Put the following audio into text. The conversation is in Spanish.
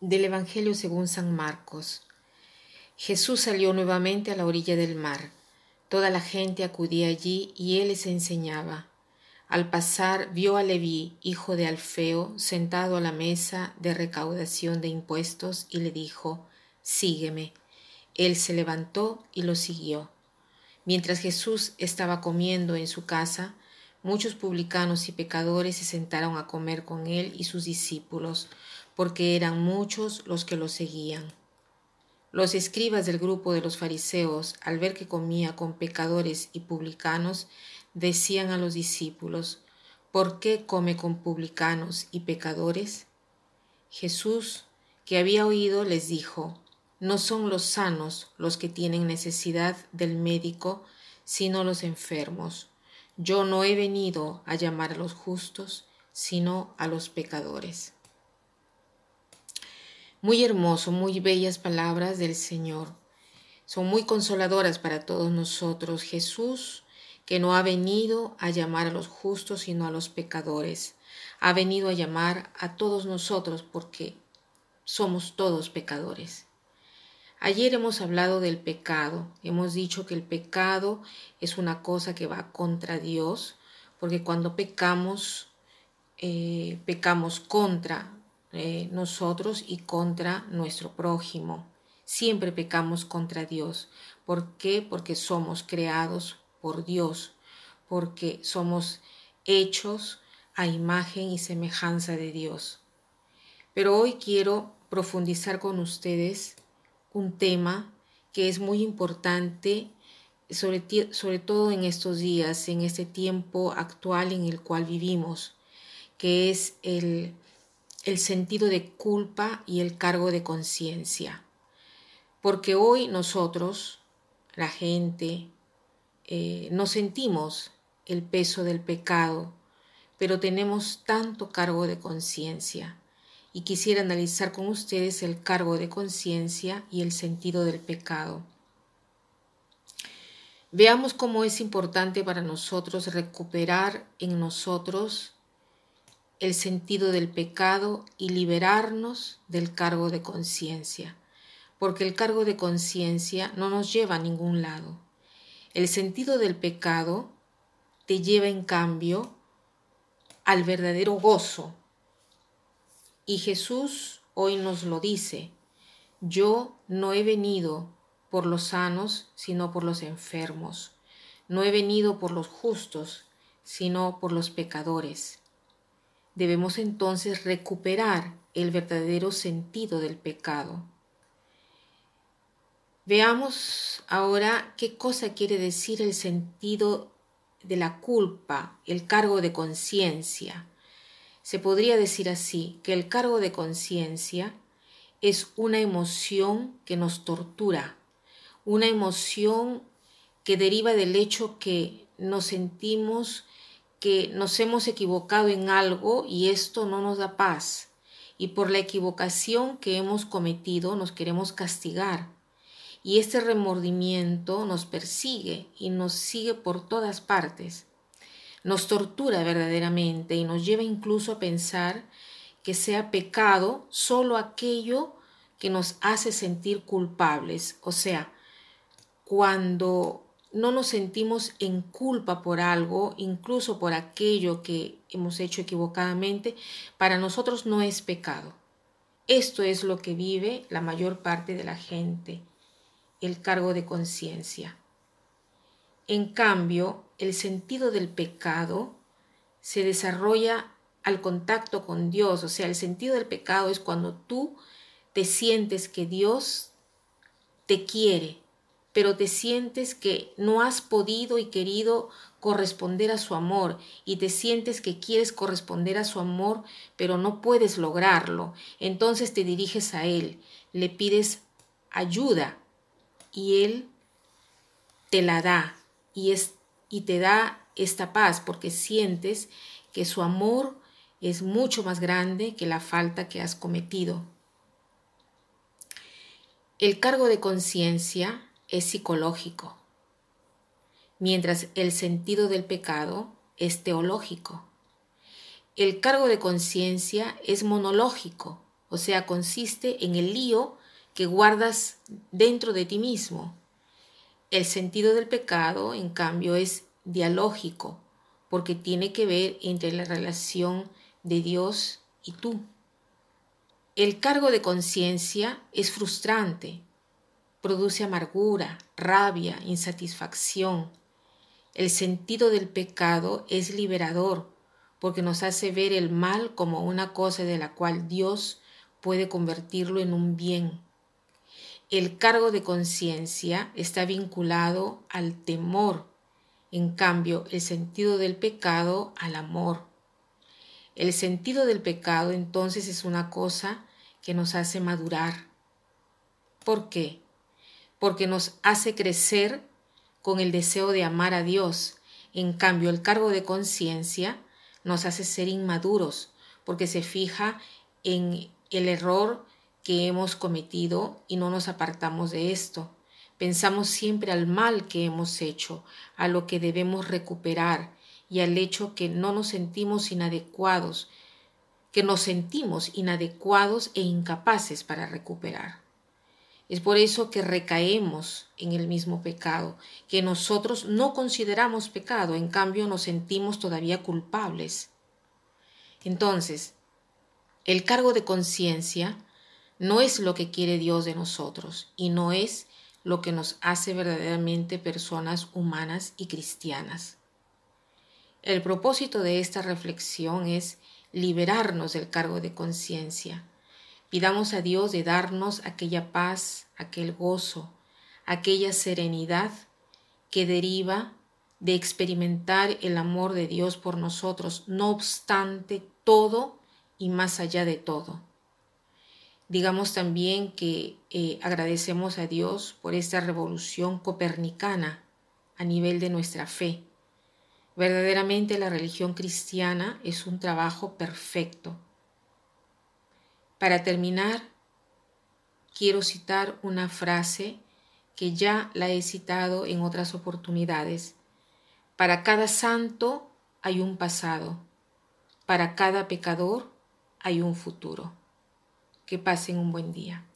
Del Evangelio según San Marcos. Jesús salió nuevamente a la orilla del mar. Toda la gente acudía allí y él les enseñaba. Al pasar vio a Leví, hijo de Alfeo, sentado a la mesa de recaudación de impuestos y le dijo, Sígueme. Él se levantó y lo siguió. Mientras Jesús estaba comiendo en su casa, muchos publicanos y pecadores se sentaron a comer con él y sus discípulos porque eran muchos los que lo seguían. Los escribas del grupo de los fariseos, al ver que comía con pecadores y publicanos, decían a los discípulos, ¿por qué come con publicanos y pecadores? Jesús, que había oído, les dijo, no son los sanos los que tienen necesidad del médico, sino los enfermos. Yo no he venido a llamar a los justos, sino a los pecadores. Muy hermoso, muy bellas palabras del Señor. Son muy consoladoras para todos nosotros. Jesús, que no ha venido a llamar a los justos, sino a los pecadores. Ha venido a llamar a todos nosotros porque somos todos pecadores. Ayer hemos hablado del pecado. Hemos dicho que el pecado es una cosa que va contra Dios, porque cuando pecamos, eh, pecamos contra eh, nosotros y contra nuestro prójimo. Siempre pecamos contra Dios. ¿Por qué? Porque somos creados por Dios, porque somos hechos a imagen y semejanza de Dios. Pero hoy quiero profundizar con ustedes un tema que es muy importante, sobre, sobre todo en estos días, en este tiempo actual en el cual vivimos, que es el el sentido de culpa y el cargo de conciencia. Porque hoy nosotros, la gente, eh, no sentimos el peso del pecado, pero tenemos tanto cargo de conciencia. Y quisiera analizar con ustedes el cargo de conciencia y el sentido del pecado. Veamos cómo es importante para nosotros recuperar en nosotros el sentido del pecado y liberarnos del cargo de conciencia, porque el cargo de conciencia no nos lleva a ningún lado. El sentido del pecado te lleva en cambio al verdadero gozo. Y Jesús hoy nos lo dice, yo no he venido por los sanos, sino por los enfermos. No he venido por los justos, sino por los pecadores. Debemos entonces recuperar el verdadero sentido del pecado. Veamos ahora qué cosa quiere decir el sentido de la culpa, el cargo de conciencia. Se podría decir así, que el cargo de conciencia es una emoción que nos tortura, una emoción que deriva del hecho que nos sentimos que nos hemos equivocado en algo y esto no nos da paz. Y por la equivocación que hemos cometido nos queremos castigar. Y este remordimiento nos persigue y nos sigue por todas partes. Nos tortura verdaderamente y nos lleva incluso a pensar que sea pecado solo aquello que nos hace sentir culpables. O sea, cuando no nos sentimos en culpa por algo, incluso por aquello que hemos hecho equivocadamente, para nosotros no es pecado. Esto es lo que vive la mayor parte de la gente, el cargo de conciencia. En cambio, el sentido del pecado se desarrolla al contacto con Dios, o sea, el sentido del pecado es cuando tú te sientes que Dios te quiere, pero te sientes que no has podido y querido corresponder a su amor y te sientes que quieres corresponder a su amor, pero no puedes lograrlo. Entonces te diriges a Él, le pides ayuda y Él te la da y, es, y te da esta paz porque sientes que su amor es mucho más grande que la falta que has cometido. El cargo de conciencia es psicológico, mientras el sentido del pecado es teológico. El cargo de conciencia es monológico, o sea, consiste en el lío que guardas dentro de ti mismo. El sentido del pecado, en cambio, es dialógico, porque tiene que ver entre la relación de Dios y tú. El cargo de conciencia es frustrante, produce amargura, rabia, insatisfacción. El sentido del pecado es liberador, porque nos hace ver el mal como una cosa de la cual Dios puede convertirlo en un bien. El cargo de conciencia está vinculado al temor, en cambio el sentido del pecado al amor. El sentido del pecado entonces es una cosa que nos hace madurar. ¿Por qué? Porque nos hace crecer con el deseo de amar a Dios. En cambio, el cargo de conciencia nos hace ser inmaduros porque se fija en el error que hemos cometido y no nos apartamos de esto. Pensamos siempre al mal que hemos hecho, a lo que debemos recuperar y al hecho que no nos sentimos inadecuados, que nos sentimos inadecuados e incapaces para recuperar. Es por eso que recaemos en el mismo pecado, que nosotros no consideramos pecado, en cambio nos sentimos todavía culpables. Entonces, el cargo de conciencia no es lo que quiere Dios de nosotros y no es lo que nos hace verdaderamente personas humanas y cristianas. El propósito de esta reflexión es liberarnos del cargo de conciencia, Pidamos a Dios de darnos aquella paz, aquel gozo, aquella serenidad que deriva de experimentar el amor de Dios por nosotros, no obstante todo y más allá de todo. Digamos también que eh, agradecemos a Dios por esta revolución copernicana a nivel de nuestra fe. Verdaderamente la religión cristiana es un trabajo perfecto para terminar, quiero citar una frase que ya la he citado en otras oportunidades. Para cada santo hay un pasado, para cada pecador hay un futuro. Que pasen un buen día.